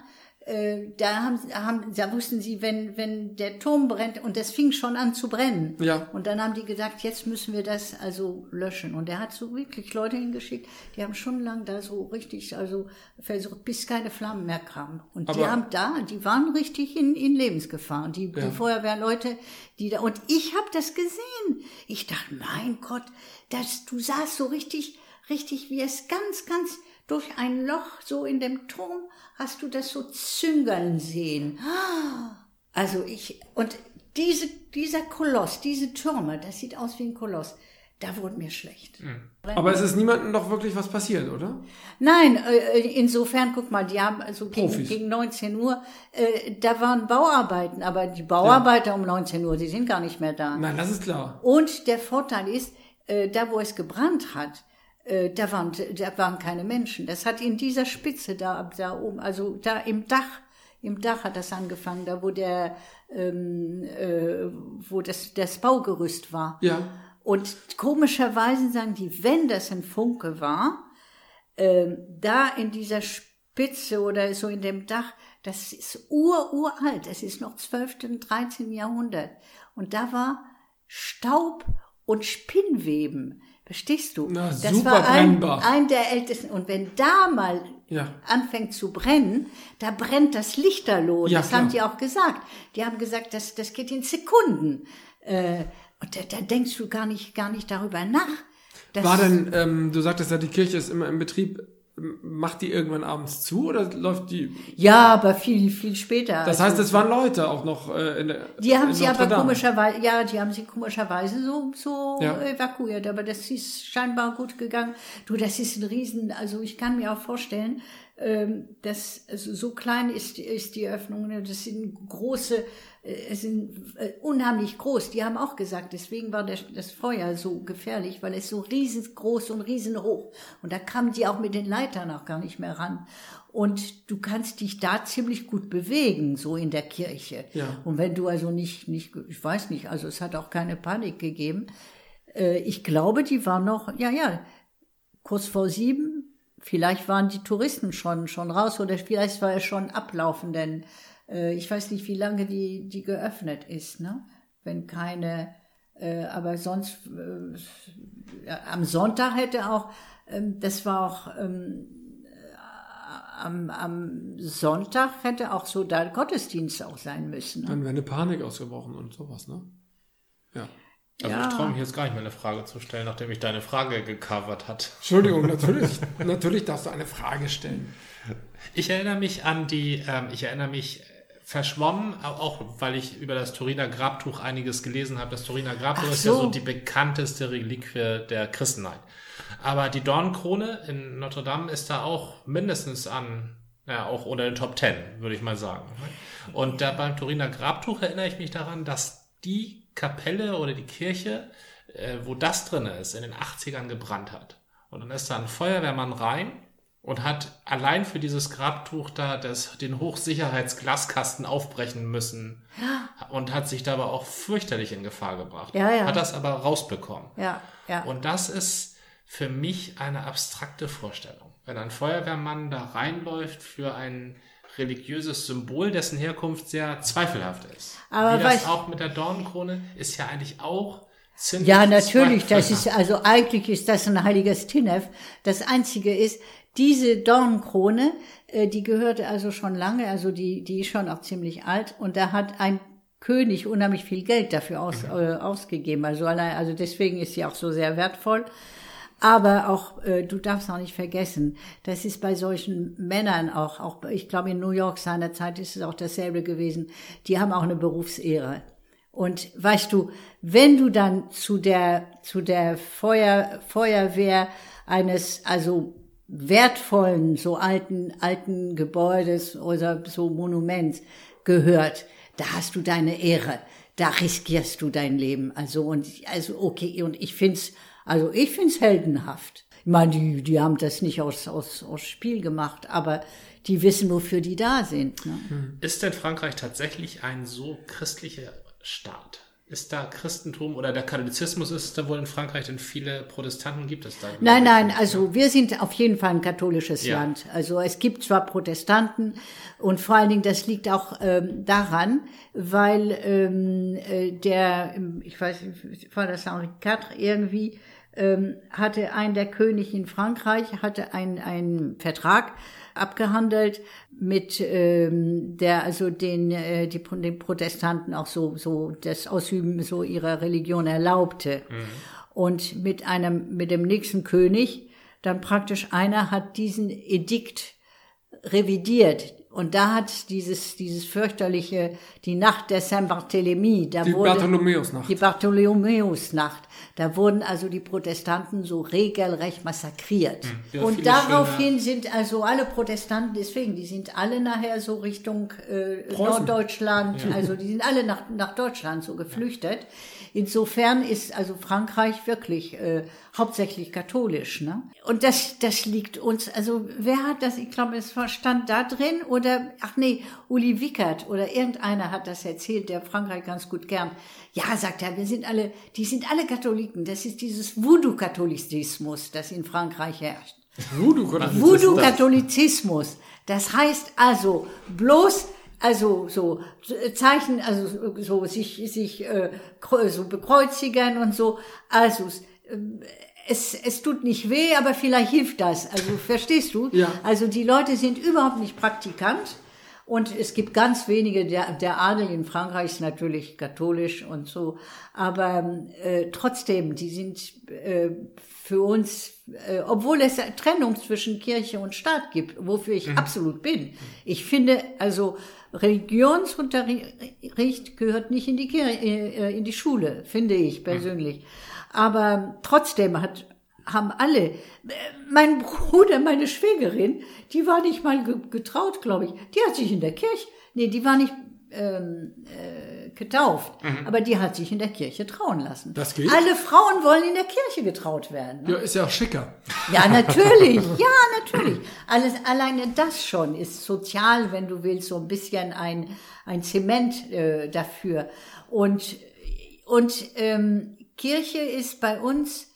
äh, da haben, haben, da wussten sie, wenn, wenn der Turm brennt, und das fing schon an zu brennen. Ja. Und dann haben die gesagt, jetzt müssen wir das also löschen. Und er hat so wirklich Leute hingeschickt, die haben schon lang da so richtig, also versucht, bis keine Flammen mehr kamen. Und die Aber- haben da, die waren richtig in, in Lebensgefahr. Die, Ja. die Feuerwehrleute, die da, und ich habe das gesehen. Ich dachte, mein Gott, das, du sahst so richtig, richtig, wie es ganz, ganz durch ein Loch so in dem Turm hast du das so züngeln sehen. Also ich, und diese, dieser Koloss, diese Türme, das sieht aus wie ein Koloss. Da wurde mir schlecht. Aber es ist niemandem doch wirklich was passiert, oder? Nein, äh, insofern, guck mal, die haben also gegen, gegen 19 Uhr, äh, da waren Bauarbeiten, aber die Bauarbeiter um 19 Uhr, die sind gar nicht mehr da. Nein, das ist klar. Und der Vorteil ist, äh, da wo es gebrannt hat, äh, da, waren, da waren keine Menschen. Das hat in dieser Spitze da, da oben, also da im Dach, im Dach hat das angefangen, da wo der, ähm, äh, wo das, das Baugerüst war. Ja. Und komischerweise sagen die, wenn das ein Funke war, ähm, da in dieser Spitze oder so in dem Dach, das ist ur, uralt, das ist noch 12., 13. Jahrhundert. Und da war Staub und Spinnweben. Verstehst du? Na, das super war ein, brennbar. ein der ältesten. Und wenn da mal Ja. anfängt zu brennen, da brennt das Lichterloh. Ja, das klar. haben die auch gesagt. Die haben gesagt, das, das geht in Sekunden. Äh, und da, da denkst du gar nicht, gar nicht darüber nach. War denn, ähm, du sagtest ja, die Kirche ist immer im Betrieb. Macht die irgendwann abends zu oder läuft die? Ja, aber viel, viel später. Das Also, heißt, es waren Leute auch noch äh, in der. die haben in sie Notre aber Dame. komischerweise, ja, die haben sie komischerweise so, so Ja. evakuiert. Aber das ist scheinbar gut gegangen. Du, das ist ein Riesen, also ich kann mir auch vorstellen, ähm, dass also so klein ist, ist die Öffnung. ne? Das sind große, es sind äh, unheimlich groß. Die haben auch gesagt, deswegen war das, Feuer so gefährlich, weil es so riesengroß und riesenhoch. Und da kamen die auch mit den Leitern auch gar nicht mehr ran. Und du kannst dich da ziemlich gut bewegen, so in der Kirche. Ja. Und wenn du also nicht, nicht, ich weiß nicht, also es hat auch keine Panik gegeben. Äh, ich glaube, die war noch, ja, ja, kurz vor sieben. Vielleicht waren die Touristen schon, schon raus oder vielleicht war es schon ablaufen, denn äh, ich weiß nicht, wie lange die, die geöffnet ist, ne? Wenn keine, äh, aber sonst, äh, am Sonntag hätte auch, ähm, das war auch, ähm, am, am Sonntag hätte auch so da Gottesdienst auch sein müssen. Ne? Dann wäre eine Panik ausgebrochen und sowas, ne? Ja. Also Ja. ich traue mich jetzt gar nicht mehr eine Frage zu stellen, nachdem ich deine Frage gecovert hat. Entschuldigung, natürlich, natürlich darfst du eine Frage stellen. Ich erinnere mich an die, ähm, ich erinnere mich äh, verschwommen, au- auch weil ich über das Turiner Grabtuch einiges gelesen habe. Das Turiner Grabtuch Ach ist ja so. so die bekannteste Reliquie der Christenheit. Aber die Dornkrone in Notre Dame ist da auch mindestens an, ja, auch unter den Top Ten, würde ich mal sagen. Und da beim Turiner Grabtuch erinnere ich mich daran, dass die Kapelle oder die Kirche, äh, wo das drin ist, in den 80ern gebrannt hat. Und dann ist da ein Feuerwehrmann rein und hat allein für dieses Grabtuch da das, den Hochsicherheitsglaskasten aufbrechen müssen und hat sich dabei auch fürchterlich in Gefahr gebracht. Ja, ja. Hat das aber rausbekommen. Ja, ja. Und das ist für mich eine abstrakte Vorstellung. Wenn ein Feuerwehrmann da reinläuft für ein religiöses Symbol, dessen Herkunft sehr zweifelhaft ist. Aber Wie das auch mit der Dornenkrone ist ja eigentlich auch ziemlich Ja, natürlich. Das ist, also eigentlich ist das ein heiliges Tinef. Das einzige ist, diese Dornenkrone, äh, die gehörte also schon lange, also die, die ist schon auch ziemlich alt und da hat ein König unheimlich viel Geld dafür aus, äh, ausgegeben. Also allein, also deswegen ist sie auch so sehr wertvoll. Aber auch, äh, du darfst auch nicht vergessen, das ist bei solchen Männern auch, auch ich glaube in New York seinerzeit ist es auch dasselbe gewesen, die haben auch eine Berufsehre. Und weißt du, wenn du dann zu der, zu der Feuer, Feuerwehr eines, also wertvollen, so alten, alten Gebäudes oder so Monuments gehört, da hast du deine Ehre. Da riskierst du dein Leben. Also, und, also, okay, und ich find's, also, ich find's heldenhaft. Ich meine, die, die haben das nicht aus, aus, aus Spiel gemacht, aber die wissen, wofür die da sind. Ne? Ist denn Frankreich tatsächlich ein so christlicher Staat? Ist da Christentum oder der Katholizismus ist es da wohl in Frankreich, denn viele Protestanten gibt es da? Nein, nein, also wir sind auf jeden Fall ein katholisches Ja. Land. Also es gibt zwar Protestanten und vor allen Dingen das liegt auch ähm, daran, weil ähm, äh, der, ähm, ich weiß nicht, war das Henri IV irgendwie, ähm, hatte ein der König in Frankreich, hatte ein einen Vertrag abgehandelt mit ähm, der also den äh, die den Protestanten auch so so das Ausüben so ihrer Religion erlaubte. Und mit einem mit dem nächsten König dann praktisch einer hat diesen Edikt revidiert und da hat dieses dieses fürchterliche die Nacht der Saint Barthélemy da Die wurde Bartholomäusnacht. die Bartholomäusnacht. Da wurden also die Protestanten so regelrecht massakriert. Ja, und daraufhin sind also alle Protestanten deswegen die sind alle nachher so Richtung äh, Norddeutschland. Also die sind alle nach nach Deutschland so geflüchtet. Insofern ist also Frankreich wirklich äh, hauptsächlich katholisch. Ne? Und das, das liegt uns, also wer hat das, ich glaube, es stand da drin oder, ach nee, Uli Wickert oder irgendeiner hat das erzählt, der Frankreich ganz gut gern. Ja, sagt er, wir sind alle, die sind alle Katholiken. Das ist dieses Voodoo-Katholizismus, das in Frankreich herrscht. Voodoo, Voodoo-Katholizismus. Das heißt also bloß, also so Zeichen, also so sich sich äh, so bekreuzigen und so. Also ähm, es, es tut nicht weh, aber vielleicht hilft das. Also verstehst du? Ja. Also die Leute sind überhaupt nicht praktikant. Und es gibt ganz wenige, der, der Adel in Frankreich ist natürlich katholisch und so, aber äh, trotzdem, die sind äh, für uns, äh, obwohl es Trennung zwischen Kirche und Staat gibt, wofür ich absolut bin. Ich finde, also Religionsunterricht gehört nicht in die Kirche, äh, in die Schule, finde ich persönlich. Aber trotzdem hat haben alle. Mein Bruder, meine Schwägerin, die war nicht mal ge- getraut, glaube ich. Die hat sich in der Kirche, nee, die war nicht ähm, äh, getauft, aber die hat sich in der Kirche trauen lassen. Das geht? Alle Frauen wollen in der Kirche getraut werden. Ne? Ja, ist ja auch schicker. Ja, natürlich. Ja, natürlich. Alles, alleine das schon ist sozial, wenn du willst, so ein bisschen ein, ein Zement äh, dafür. Und, und ähm, Kirche ist bei uns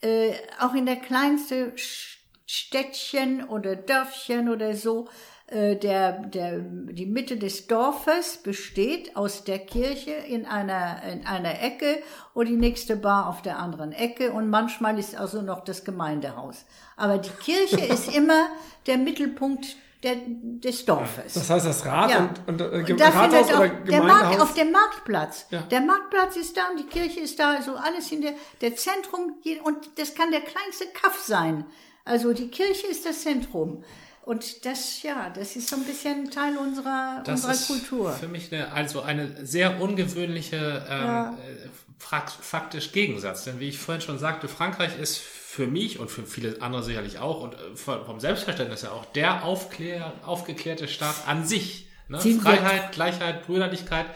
äh, auch in der kleinste Sch- Städtchen oder Dörfchen oder so, der, der, die Mitte des Dorfes besteht aus der Kirche in einer, in einer Ecke und die nächste Bar auf der anderen Ecke und manchmal ist also noch das Gemeindehaus. Aber die Kirche ist immer der Mittelpunkt der, des Dorfes. Das heißt, das Rad Ja. und, und äh, Und da Rathaus oder auch der Markt, Gemeindehaus. auf dem Marktplatz. Ja. Der Marktplatz ist da und die Kirche ist da, also alles in der, der Zentrum, und das kann der kleinste Kaff sein. Also die Kirche ist das Zentrum. Und das, ja, das ist so ein bisschen Teil unserer, Das unserer ist Kultur. für mich eine, also eine sehr ungewöhnliche, ähm, Ja. äh, faktisch Gegensatz. Denn wie ich vorhin schon sagte, Frankreich ist für mich und für viele andere sicherlich auch und äh, vom Selbstverständnis her auch der aufklär, aufgeklärte Staat an sich. Ne? Freiheit, Gleichheit, Brüderlichkeit,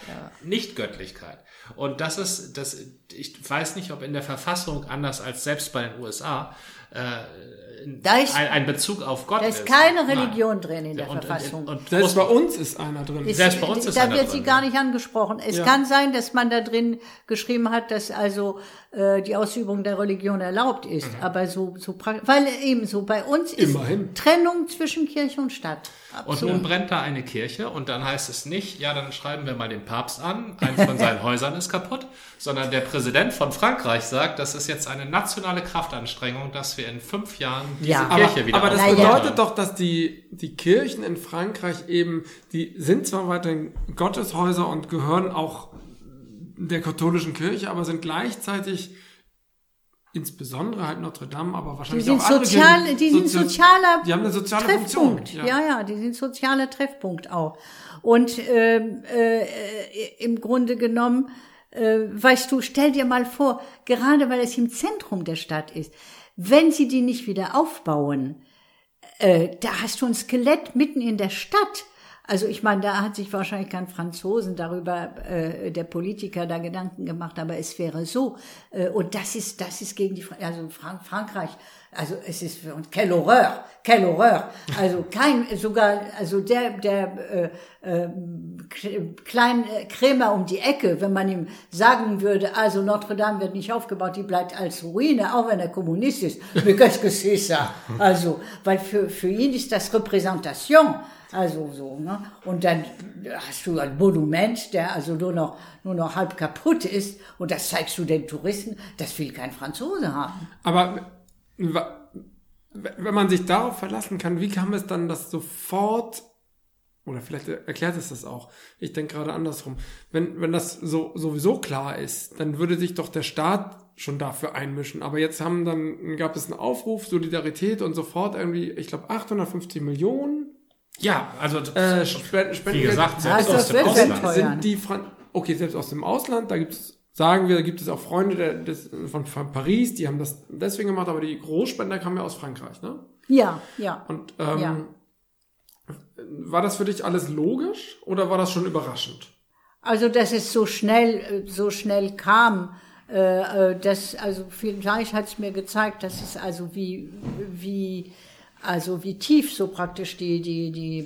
nicht Göttlichkeit. Und das ist, das, ich weiß nicht, ob in der Verfassung anders als selbst bei den USA äh, Da ist- ein, ein Bezug auf Gott Da ist keine Religion drin in der und, Verfassung. Und, und, Selbst bei uns ist einer drin. Ist- Selbst bei uns ist da einer wird sie drin, gar nicht angesprochen. Es Ja. kann sein, dass man da drin geschrieben hat, dass also äh, die Ausübung der Religion erlaubt ist. Mhm. Aber so, so weil eben so bei uns ist Immerhin. Trennung zwischen Kirche und Stadt. Und Absolut. nun brennt da eine Kirche und dann heißt es nicht, ja, dann schreiben wir mal den Papst an, ein von seinen Häusern ist kaputt, sondern der Präsident von Frankreich sagt, das ist jetzt eine nationale Kraftanstrengung, dass wir in fünf Jahren diese Ja. Kirche aber, wieder aber das Naja. bedeutet doch, dass die, die Kirchen in Frankreich eben, die sind zwar weiterhin Gotteshäuser und gehören auch der katholischen Kirche, aber sind gleichzeitig insbesondere halt Notre Dame, aber Die wahrscheinlich sind, auch andere sozial, Kirchen, die sind sozi- sozialer die haben eine soziale Treffpunkt. Funktion. Ja. ja, die sind sozialer Treffpunkt auch. Und ähm, äh, im Grunde genommen, äh, weißt du, stell dir mal vor, gerade weil es im Zentrum der Stadt ist, wenn sie die nicht wieder aufbauen, äh, da hast du ein Skelett mitten in der Stadt. Also ich meine, da hat sich wahrscheinlich kein Franzosen darüber, äh, der Politiker da Gedanken gemacht, aber es wäre so. Äh, und das ist, das ist gegen die, also Frank Frankreich, also es ist für uns, quelle Horreur, quelle Horreur. Also kein, sogar, also der, der äh, äh, K- klein äh, Krämer um die Ecke, wenn man ihm sagen würde, also Notre Dame wird nicht aufgebaut, die bleibt als Ruine, auch wenn er Kommunist ist. Mais qu'est-ce que c'est ça? Also, weil für, für ihn ist das Repräsentation. Also so, ne? Und dann hast du ein Monument, der also nur noch, nur noch halb kaputt ist und das zeigst du den Touristen, das will kein Franzose haben. Aber wenn man sich darauf verlassen kann, wie kam es dann, dass sofort, oder vielleicht erklärt es das auch, ich denke gerade andersrum, wenn, wenn das so sowieso klar ist, dann würde sich doch der Staat schon dafür einmischen. Aber jetzt haben dann, gab es einen Aufruf, Solidarität und sofort irgendwie, ich glaube, 850 Millionen Ja, also äh, Spenden, Spenden wie gesagt, selbst aus dem Ausland. sind die Fran okay selbst aus dem Ausland da gibt es sagen wir da gibt es auch Freunde der, des, von, von Paris die haben das deswegen gemacht aber die Großspender kamen ja aus Frankreich ne Ja, ja. und ähm, Ja. war das für dich alles logisch oder war das schon überraschend Also, dass es so schnell, äh, so schnell kam, äh, äh, das, also vielleicht hat es mir gezeigt, dass es also wie, wie, also wie tief so praktisch die, die, die,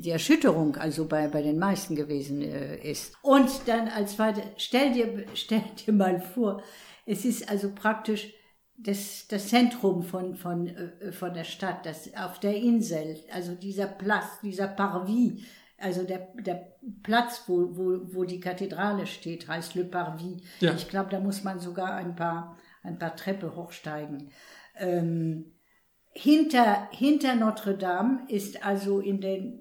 die Erschütterung also bei, bei den meisten gewesen äh, ist. Und dann als zweite, stell dir, stell dir mal vor, es ist also praktisch das, das Zentrum von, von, äh, von der Stadt, das auf der Insel, also dieser Platz, dieser Parvis, also der, der Platz, wo, wo, wo die Kathedrale steht, heißt Le Parvis. Ja. Ich glaube, da muss man sogar ein paar, ein paar Treppe hochsteigen. Ähm, hinter, hinter Notre Dame ist also in den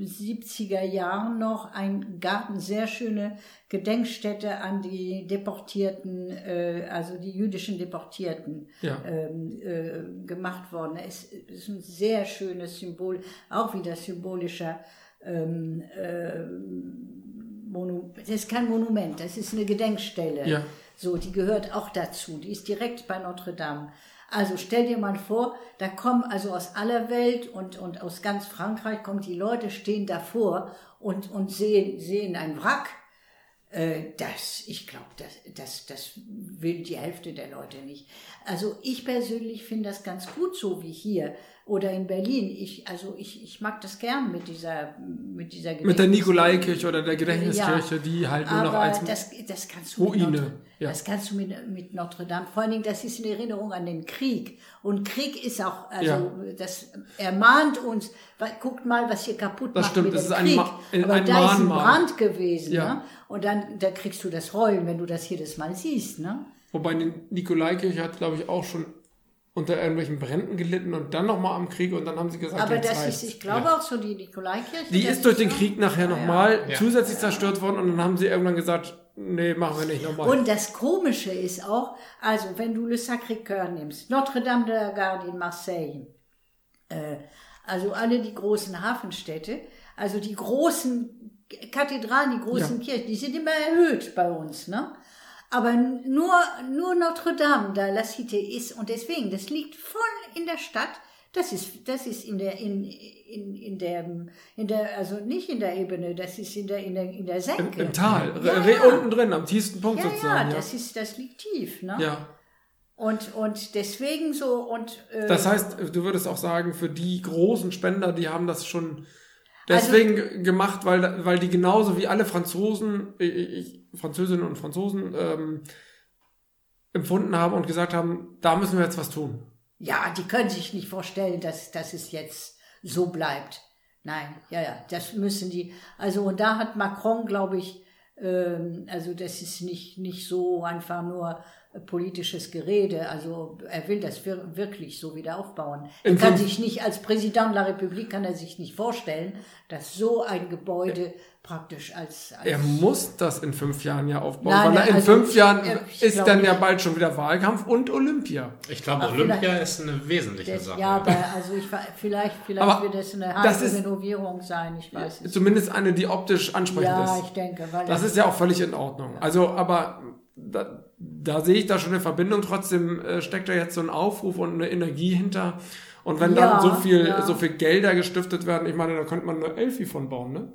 70er Jahren noch ein Garten, sehr schöne Gedenkstätte an die Deportierten, äh, also die jüdischen Deportierten Ja. ähm, äh, gemacht worden. Es ist ein sehr schönes Symbol, auch wieder symbolischer ähm, äh, Monu das ist kein Monument, das ist eine Gedenkstelle. Ja. So, die gehört auch dazu. Die ist direkt bei Notre Dame. Also stell dir mal vor, da kommen also aus aller Welt und, und aus ganz Frankreich kommen die Leute, stehen davor und, und sehen, sehen ein Wrack. Äh, das, ich glaube, das, das, das will die Hälfte der Leute nicht. Also ich persönlich finde das ganz gut so wie hier oder in Berlin. Ich, also ich, ich mag das gern mit dieser, mit dieser mit der Nikolaikirche oder der Gedächtniskirche die halt nur noch als das, das kannst du Ruine, Mit Notre, ja. Das kannst du mit, mit Notre Dame. Vor allen Dingen, das ist eine Erinnerung an den Krieg. Und Krieg ist auch, also Ja. das ermahnt uns. Guckt mal, was hier kaputt Das macht stimmt, mit das dem Krieg. Ein- Aber ein da ist ein Mahnmal. Brand gewesen. Ja. Ne? Und dann da kriegst du das Heulen, wenn du das jedes Mal siehst. Ne? wobei die Nikolaikirche hat glaube ich auch schon unter irgendwelchen Bränden gelitten und dann nochmal am Krieg und dann haben sie gesagt Aber das ist, ich glaube auch so die Nikolaikirche. Die ist durch den. Krieg nachher Ja, nochmal Ja. zusätzlich zerstört worden und dann haben sie irgendwann gesagt, nee, machen wir nicht nochmal. Und das Komische ist auch, also wenn du Le Sacré-Cœur nimmst, Notre-Dame de la Garde in Marseille, äh, also alle die großen Hafenstädte, also die großen Kathedralen, die großen Kirchen, die sind immer erhöht bei uns, ne? Aber nur, nur Notre-Dame, da La Cité ist, und deswegen, das liegt voll in der Stadt, das ist, das ist in der, in, in, in der, in der, also nicht in der Ebene, das ist in der, in der, in der Im, Senke. Im Tal, Ja, ja. unten drin, am tiefsten Punkt Ja, sozusagen. ja, das ist, das liegt tief, ne? ja. Und, und deswegen so, und, äh, Das heißt, du würdest auch sagen, für die großen Spender, die haben das schon deswegen ge- gemacht, weil, weil die genauso wie alle Franzosen, ich, ich, Französinnen und Franzosen ähm, empfunden haben und gesagt haben, da müssen wir jetzt was tun. ja, die können sich nicht vorstellen, dass, dass es jetzt so bleibt. Nein, ja, ja, das müssen die, also, und da hat Macron, glaube ich, ähm, also das ist nicht, nicht so einfach nur politisches Gerede. Also er will das wir wirklich so wieder aufbauen. Er kann sich nicht, als Präsident der Republik kann er sich nicht vorstellen, dass so ein Gebäude praktisch als, als Er muss das in fünf Jahren ja aufbauen, Nein, weil er in also fünf ich- Jahren ich ist glaub dann ja nicht. bald schon wieder Wahlkampf und Olympia. Ich glaube, Olympia ist eine wesentliche das, Sache. ja, aber also ich war- vielleicht vielleicht Aber wird es eine das halbe ist- Renovierung sein. Ich weiß es. Zumindest eine, die optisch ansprechend Ja, ist. ich denke, weil Das ist ja auch völlig in Ordnung. Also, aber da, da sehe ich da schon eine Verbindung. Trotzdem äh, steckt da jetzt so ein Aufruf und eine Energie hinter. Und wenn Ja, dann so viel, ja. so viel Gelder gestiftet werden, ich meine, da könnte man eine Elfi von bauen, ne?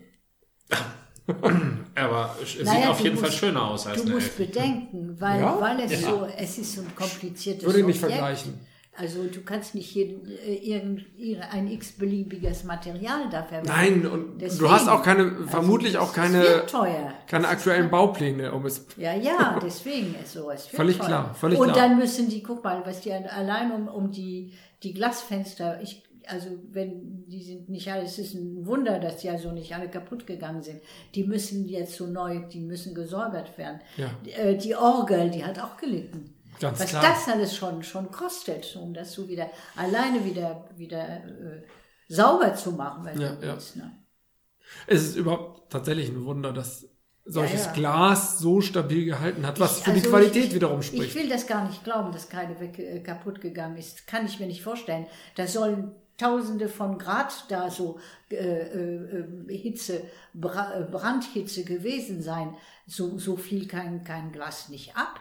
aber es sieht Naja, auf du jeden Fall musst- schöner aus als Du eine musst Elfi. bedenken, weil, Ja? weil es Ja. so, es ist so ein kompliziertes Würde ich nicht Objekt. vergleichen. Also du kannst nicht jeden, äh, irgend, ein x-beliebiges Material dafür Nein, und Deswegen. du hast auch keine, Also, vermutlich auch Es keine, teuer. keine aktuellen Baupläne, um es Ja, ja, deswegen ist so. Wird Völlig teuer. klar, völlig Und klar. dann müssen die, guck mal, was die allein um, um die, die Glasfenster, ich, also wenn die sind nicht alle, es ist ein Wunder, dass die also nicht alle kaputt gegangen sind. Die müssen jetzt so neu, die müssen gesäubert werden. Ja. Äh, Die Orgel, die hat auch gelitten. Ganz was klar. das alles schon, schon kostet, um das so wieder alleine wieder, wieder äh, sauber zu machen, wenn Ja, du ja. willst. Ne? Es ist überhaupt tatsächlich ein Wunder, dass solches ja. Glas so stabil gehalten hat, was Ich- für die also Qualität ich, wiederum Ich spricht. will das gar nicht glauben, dass keine weg, äh, kaputt gegangen ist. Kann ich mir nicht vorstellen. Da sollen Tausende von Grad da so äh, äh, äh, Hitze, Bra Brandhitze gewesen sein. So, so viel kann kein Glas nicht ab.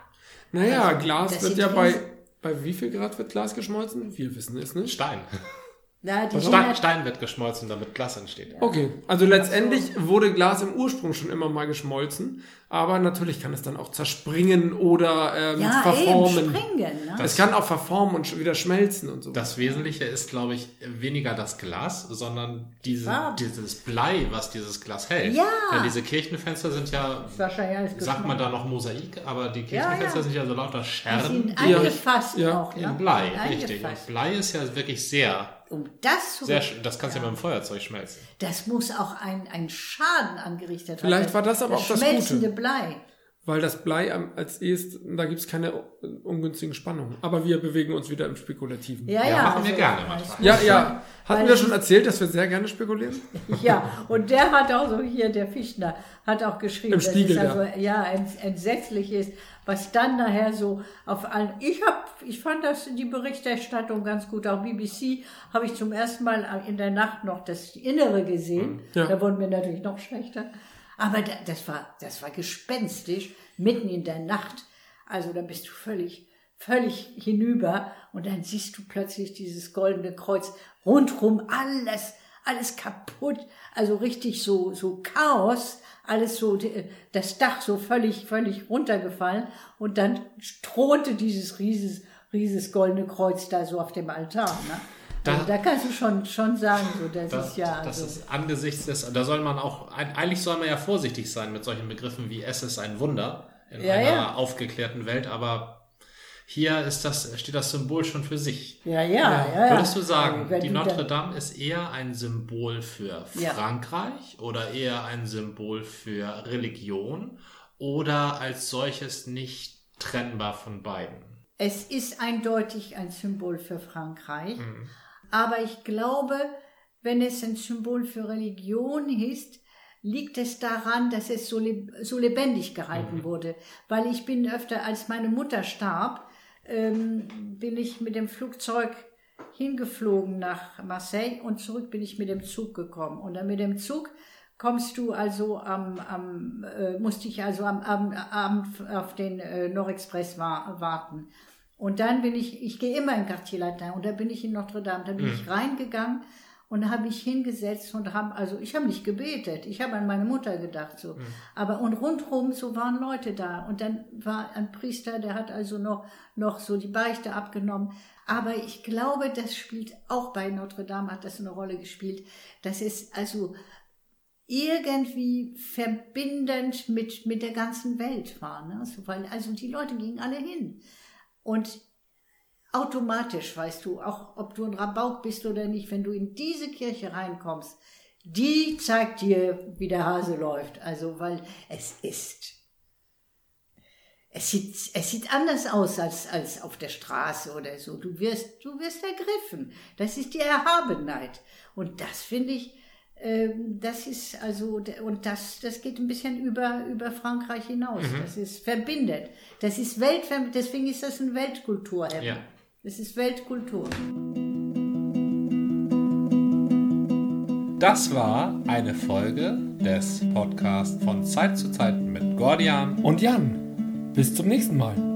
Naja, also, Glas wird ja bei, bei wie viel Grad wird Glas geschmolzen? Wir wissen es nicht. Stein. Na, die Stein, 100 Stein wird geschmolzen, damit Glas entsteht. Okay, also letztendlich wurde Glas im Ursprung schon immer mal geschmolzen, aber natürlich kann es dann auch zerspringen oder ähm, ja, verformen. eben, springen. Ne? es kann auch verformen und wieder schmelzen und so. Das Wesentliche ist, glaube ich, weniger das Glas, sondern diese, dieses Blei, was dieses Glas hält. Ja. Denn diese Kirchenfenster sind ja, Wahrscheinlich alles sagt man da noch Mosaik, aber die Kirchenfenster ja. sind ja so lauter Die Scherben sind Ja. eingefasst Ja. auch. Ne? in Blei, richtig. Und Blei ist ja wirklich sehr, Um das zu sehr, sch- das kannst du ja mit dem Feuerzeug schmelzen. Das muss auch ein, ein Schaden angerichtet haben. Vielleicht war das aber auch das schmelzende Gute. Blei. Weil das Blei am, als ehest, da gibt es keine ungünstigen Spannungen. Aber wir bewegen uns wieder im Spekulativen. Ja, Ja, ja. machen wir gerne manchmal. ja. schon- ja. Hatten wir schon erzählt, dass wir sehr gerne spekulieren? Ja, und der hat auch so hier, der Fichtner, hat auch geschrieben, Im dass Spiegel, es also ja ents- entsetzlich ist, was dann nachher so auf allen. Ich hab, ich fand das die Berichterstattung ganz gut. Auch BBC habe ich zum ersten Mal in der Nacht noch das Innere gesehen. Ja. Da wurden mir natürlich noch schlechter. Aber da, das war, das war gespenstisch mitten in der Nacht. Also da bist du völlig, völlig hinüber und dann siehst du plötzlich dieses goldene Kreuz rundrum alles, alles kaputt, also richtig so, so Chaos, alles so, die- das Dach so völlig, völlig runtergefallen und dann thronte dieses rieses, rieses goldene Kreuz da so auf dem Altar. Ne? Also Da- da kannst du schon, schon sagen, so, das, Das, ist ja, das also, ist angesichts des, da soll man auch, eigentlich soll man ja vorsichtig sein mit solchen Begriffen wie es ist ein Wunder in Ja, einer ja. aufgeklärten Welt, aber hier ist das, steht das Symbol schon für sich. ja, ja, ja, ja. Würdest du sagen, wenn die Notre Dame ist eher ein Symbol für Ja. Frankreich oder eher ein Symbol für Religion oder als solches nicht trennbar von beiden? Es ist eindeutig ein Symbol für Frankreich, Mhm. aber ich glaube, wenn es ein Symbol für Religion ist, liegt es daran, dass es so, leb so lebendig gehalten Mhm. wurde. Weil ich bin öfter, als meine Mutter starb, ähm, bin ich mit dem Flugzeug hingeflogen nach Marseille und zurück bin ich mit dem Zug gekommen. Und dann mit dem Zug kommst du also am, am äh, musste ich also am am- Abend auf den äh, Nord-Express wa warten. Und dann bin ich, ich gehe immer in Quartier Latin und da bin ich in Notre Dame, da bin ich reingegangen und habe mich hingesetzt und habe, also ich habe nicht gebetet, ich habe an meine Mutter gedacht so. Aber und rundherum so waren Leute da und dann war ein Priester, der hat also noch, noch so die Beichte abgenommen. Aber ich glaube, das spielt auch bei Notre Dame hat das eine Rolle gespielt, dass es also irgendwie verbindend mit, mit der ganzen Welt war. Ne? So, weil, also die Leute gingen alle hin. Und automatisch, weißt du, auch ob du ein Rabauk bist oder nicht, wenn du in diese Kirche reinkommst, die zeigt dir, wie der Hase läuft. Also, weil es ist. es sieht, es sieht anders aus als, als auf der Straße oder so. Du wirst, du wirst ergriffen. Das ist die Erhabenheit. Und das finde ich, ähm, das ist also, und das, das geht ein bisschen über, über Frankreich hinaus. Mhm. Das ist verbindet. Das ist weltverbindend. Deswegen ist das ein Weltkultur. Ja. Das ist Weltkultur. Das war eine Folge des Podcasts von Zeit zu Zeit mit Gordian und Jan. Bis zum nächsten Mal.